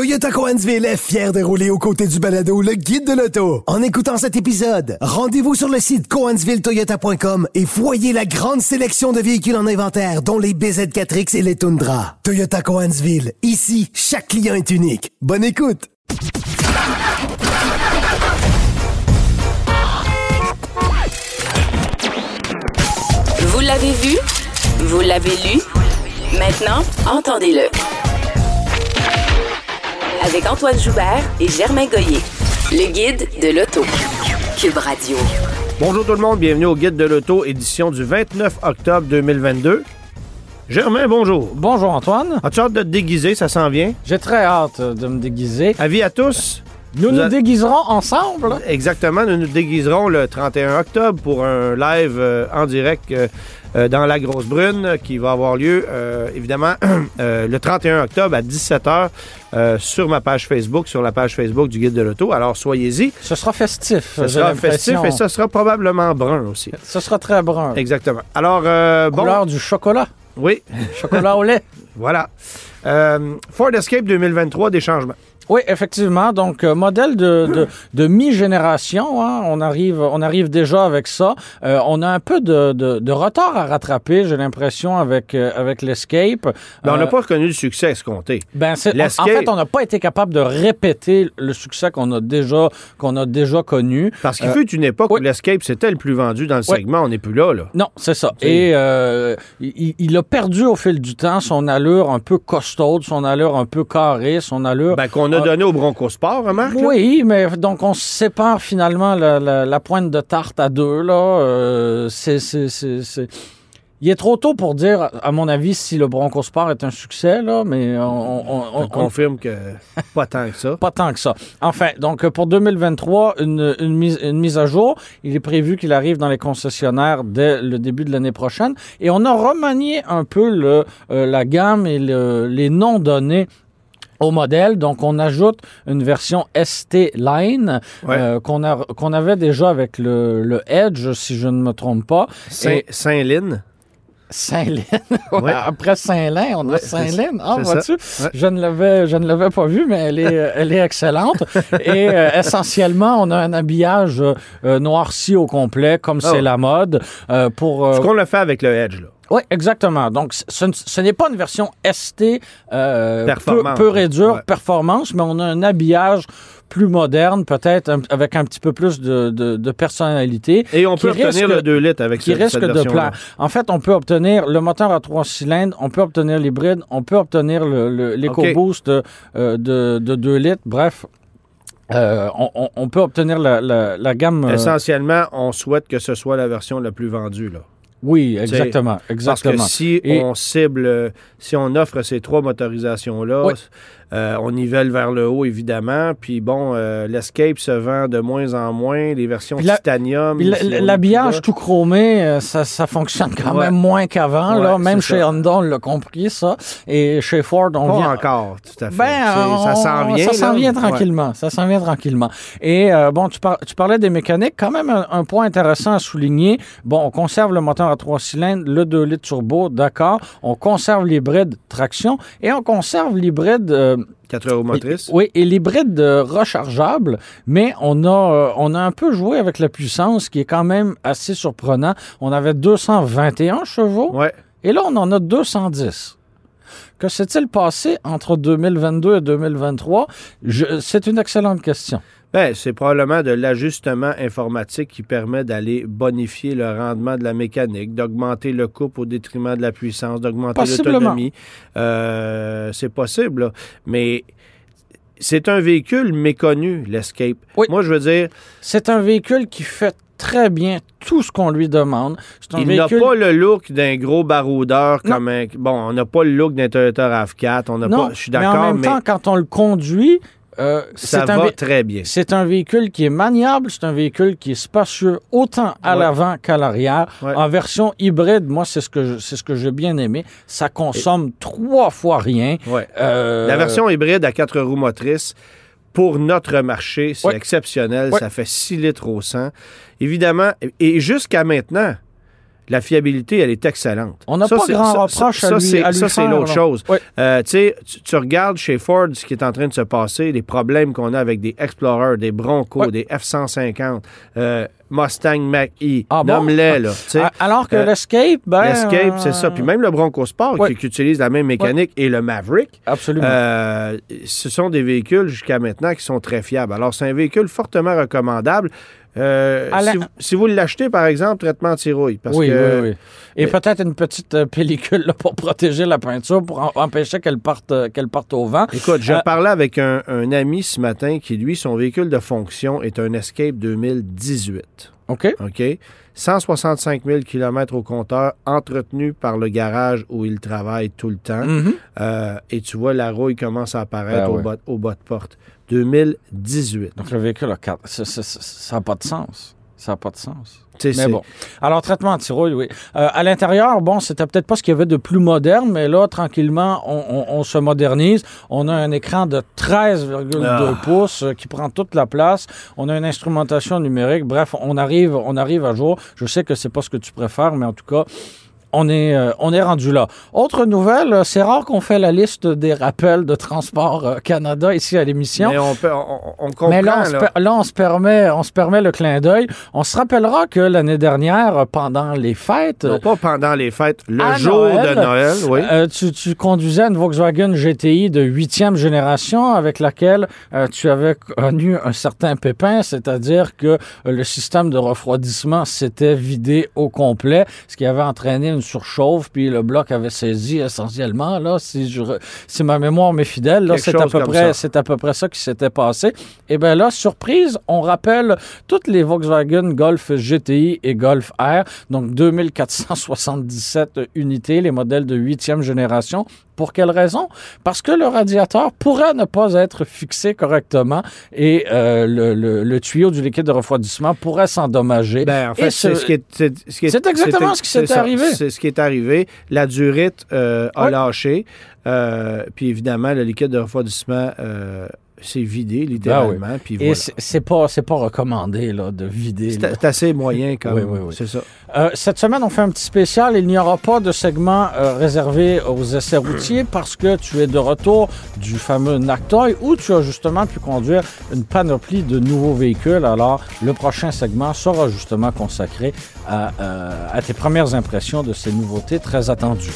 Toyota Coansville est fier de rouler aux côtés du balado Le Guide de l'Auto. En écoutant cet épisode, rendez-vous sur le site coansvilletoyota.com et voyez la grande sélection de véhicules en inventaire, dont les BZ4X et les Tundra. Toyota Coansville, ici, chaque client est unique. Bonne écoute! Vous l'avez vu? Vous l'avez lu? Maintenant, entendez-le. Avec Antoine Joubert et Germain Goyer. Le guide de l'auto. Cube Radio. Bonjour tout le monde, bienvenue au Guide de l'Auto, édition du 29 octobre 2022. Germain, bonjour. Bonjour Antoine. As-tu hâte de te déguiser, ça s'en vient? J'ai très hâte de me déguiser. Avis à tous. Nous nous a- déguiserons ensemble. Exactement, nous nous déguiserons le 31 octobre pour un live euh, en direct euh, euh, dans la Grosse Brune qui va avoir lieu euh, évidemment euh, le 31 octobre à 17h euh, sur ma page Facebook, sur la page Facebook du Guide de l'Auto. Alors soyez-y. Ce sera festif. Ce sera festif et ce sera probablement brun aussi. Ce sera très brun. Exactement. Alors, bon, Couleur du chocolat. oui, Chocolat au lait. voilà. Ford Escape 2023, des changements. Oui, effectivement. Donc, euh, modèle de, de, de mi-génération. hein. On, arrive, on arrive déjà avec ça. Euh, on a un peu de, de, de retard à rattraper, j'ai l'impression, avec, euh, avec l'Escape. Mais on n'a pas reconnu le succès escompté. Ben, c'est- en- fait, on n'a pas été capable de répéter le succès qu'on a déjà qu'on a déjà connu. Parce qu'il fut une époque oui. où l'Escape, c'était le plus vendu dans le Oui. segment. On n'est plus là, là. Non, c'est ça. Et il, il a perdu au fil du temps son allure un peu costaude, son allure un peu carrée, son allure. Ben, qu'on a Ah. donné au Bronco Sport, remarque. là? oui, mais donc on sépare finalement la, la- la pointe de tarte à deux là. Euh, c'est c'est c'est il est trop tôt pour dire, à mon avis, si le Bronco Sport est un succès là, mais on, on- on- On on- confirme que pas tant que ça. Pas tant que ça. Enfin, donc pour 2023, une, une, mise, une mise à jour. Il est prévu qu'il arrive dans les concessionnaires dès le début de l'année prochaine. Et on a remanié un peu le, euh, la gamme et le- les noms donnés au modèle. Donc, on ajoute une version ST Line Ouais. euh, qu'on avait déjà avec le, le Edge, si je ne me trompe pas. Saint- Et- Saint-Lin. Saint-Lin. Ouais. Après Saint-Lin, on a Ouais, Saint-Lin. Ah, vois-tu? Ouais. Je ne l'avais, je ne l'avais pas vu, mais elle est, elle est excellente. Et euh, essentiellement, on a un habillage euh, noirci au complet, comme Ah c'est ouais. la mode, euh, pour. euh, Ce qu'on a fait avec le Edge, là. oui, exactement. Donc, ce, ne- ce n'est pas une version ST euh, peu réduire Ouais. performance, mais on a un habillage plus moderne, peut-être avec un petit peu plus de, de, de personnalité. Et on peut obtenir risque- le 2 litres avec qui cette, risque cette de plaire. En fait, on peut obtenir le moteur à trois cylindres, on peut obtenir l'hybride, on peut obtenir le- le- l'EcoBoost de, euh, de, de 2 litres. Bref, euh, on, peut obtenir la, la- la gamme. euh, Essentiellement, on souhaite que ce soit la version la plus vendue, là. Oui, exactement. Parce que exactement. si Et- on cible, si on offre ces trois motorisations-là, Oui. euh, on nivelle vers le haut, évidemment. Puis bon, euh, l'Escape se vend de moins en moins. Les versions la- titanium. L'habillage tout chromé, euh, ça, ça fonctionne quand Ouais. même moins qu'avant. Ouais, là. Même chez ça. Honda, on l'a compris, ça. Et chez Ford, on Pas vient... encore, tout à fait. Ben, ça s'en vient. Ça s'en vient Ouais. tranquillement. Ça s'en vient tranquillement. Et euh, bon, tu, par- tu parlais des mécaniques. Quand même, un, un point intéressant à souligner. Bon, on conserve le moteur à trois cylindres, le 2 litres turbo, d'accord. On conserve l'hybride traction et on conserve l'hybride... euh, 4 roues motrices. oui, et l'hybride euh, rechargeable, mais on a, euh, on a un peu joué avec la puissance, qui est quand même assez surprenant. On avait 221 chevaux, Ouais. et là, on en a 210. Que s'est-il passé entre 2022 et 2023? Je- C'est une excellente question. Ben, c'est probablement de l'ajustement informatique qui permet d'aller bonifier le rendement de la mécanique, d'augmenter le couple au détriment de la puissance, d'augmenter l'autonomie. Euh, c'est possible, là. mais c'est un véhicule méconnu, l'Escape. Oui. Moi, je veux dire, C'est un véhicule qui fait très bien tout ce qu'on lui demande. Il n'a pas le look d'un gros baroudeur Non. comme un... Bon, on n'a pas le look d'un Toyota RAV4, on n'a Non, pas... Je suis mais en d'accord, même mais, temps, quand on le conduit, euh, ça c'est un va très bien. C'est un véhicule qui est maniable, c'est un véhicule qui est spacieux autant à Ouais. l'avant qu'à l'arrière. Ouais. En version hybride, moi, c'est ce que je- c'est ce que j'ai bien aimé. Ça consomme trois fois rien. Ouais. Euh, La version hybride à quatre roues motrices, pour notre marché, c'est exceptionnel. Ça fait 6 litres au 100. Évidemment, et jusqu'à maintenant, la fiabilité, elle est excellente. On n'a Ça, pas grand ça- reproche ça, à lui, à lui Ça, c'est l'autre chose. Oui. Euh, tu regardes chez Ford ce qui est en train de se passer, les problèmes qu'on a avec des Explorer, des Bronco, Ouais. des F-150, euh, Mustang Mach-E, Ah bon? nomme-les, là. tu sais. A- Alors que Euh, l'Escape, ben... L'Escape, c'est ça. Puis même le Bronco Sport, Ouais. qui, qui utilise la même mécanique, et le Maverick, Absolument. ce sont des véhicules jusqu'à maintenant qui sont très fiables. Alors, c'est un véhicule fortement recommandable. Euh, la- si, vous- si vous l'achetez, par exemple, traitement anti-rouille. Parce oui, que, oui, oui. Et mais- peut-être une petite euh, pellicule là, pour protéger la peinture, pour en- empêcher qu'elle parte, euh, qu'elle parte au vent. Écoute, je Euh, parlais avec un, un ami ce matin qui, lui, son véhicule de fonction est un Escape 2018. OK? OK? 165 000 km au compteur, entretenu par le garage où il travaille tout le temps. Mhm. Euh, et tu vois, la rouille commence à apparaître Ben au, bas, au bas de porte. 2018. Donc le véhicule a quatre. ça- n'a pas de sens. Ça n'a pas de sens. Mais bon. Alors, traitement anti-rouille, oui. Euh, à l'intérieur, bon, c'était peut-être pas ce qu'il y avait de plus moderne, mais là, tranquillement, on, on- on se modernise. On a un écran de 13,2 Ah. pouces euh, qui prend toute la place. On a une instrumentation numérique. Bref, on arrive, on arrive à jour. Je sais que c'est pas ce que tu préfères, mais en tout cas, on est, euh, on est rendu là. Autre nouvelle, euh, c'est rare qu'on fait la liste des rappels de Transport euh, Canada ici à l'émission. Mais on, peut, on, on comprend. Mais là, on, se, là. per- là, on se permet, on se permet le clin d'œil. On se rappellera que l'année dernière, pendant les fêtes, Non, pas pendant les fêtes, le jour Noël, de Noël, oui. tu, tu conduisais une Volkswagen GTI de huitième génération avec laquelle tu avais connu un certain pépin, c'est-à-dire que le système de refroidissement s'était vidé au complet, ce qui avait entraîné une surchauffe, puis le bloc avait saisi essentiellement, là, si, je re- si ma mémoire m'est fidèle, c'est à, peu près, ça. c'est à peu près ça qui s'était passé. Et bien là, surprise, on rappelle toutes les Volkswagen Golf GTI et Golf R, donc 2477 unités, les modèles de huitième génération. Pour quelle raison? Parce que le radiateur pourrait ne pas être fixé correctement et euh, le, le- le tuyau du liquide de refroidissement pourrait s'endommager. Ben, en fait, ce- c'est ce qui est. C'est ce qui est- C'est exactement ce qui ça. arrivé. C'est ce qui est arrivé. La durite euh, a lâché. Euh, puis évidemment, le liquide de refroidissement s'est vidé, littéralement. Puis Et voilà. c'est- c'est pas, c'est pas recommandé là, de vider. C'est c'est assez moyen comme. Oui, oui, oui. C'est ça. Euh, cette semaine, on fait un petit spécial. Il n'y aura pas de segment euh, réservé aux essais routiers parce que tu es de retour du fameux Nactoy où tu as justement pu conduire une panoplie de nouveaux véhicules. Alors, le prochain segment sera justement consacré à, euh, à tes premières impressions de ces nouveautés très attendues.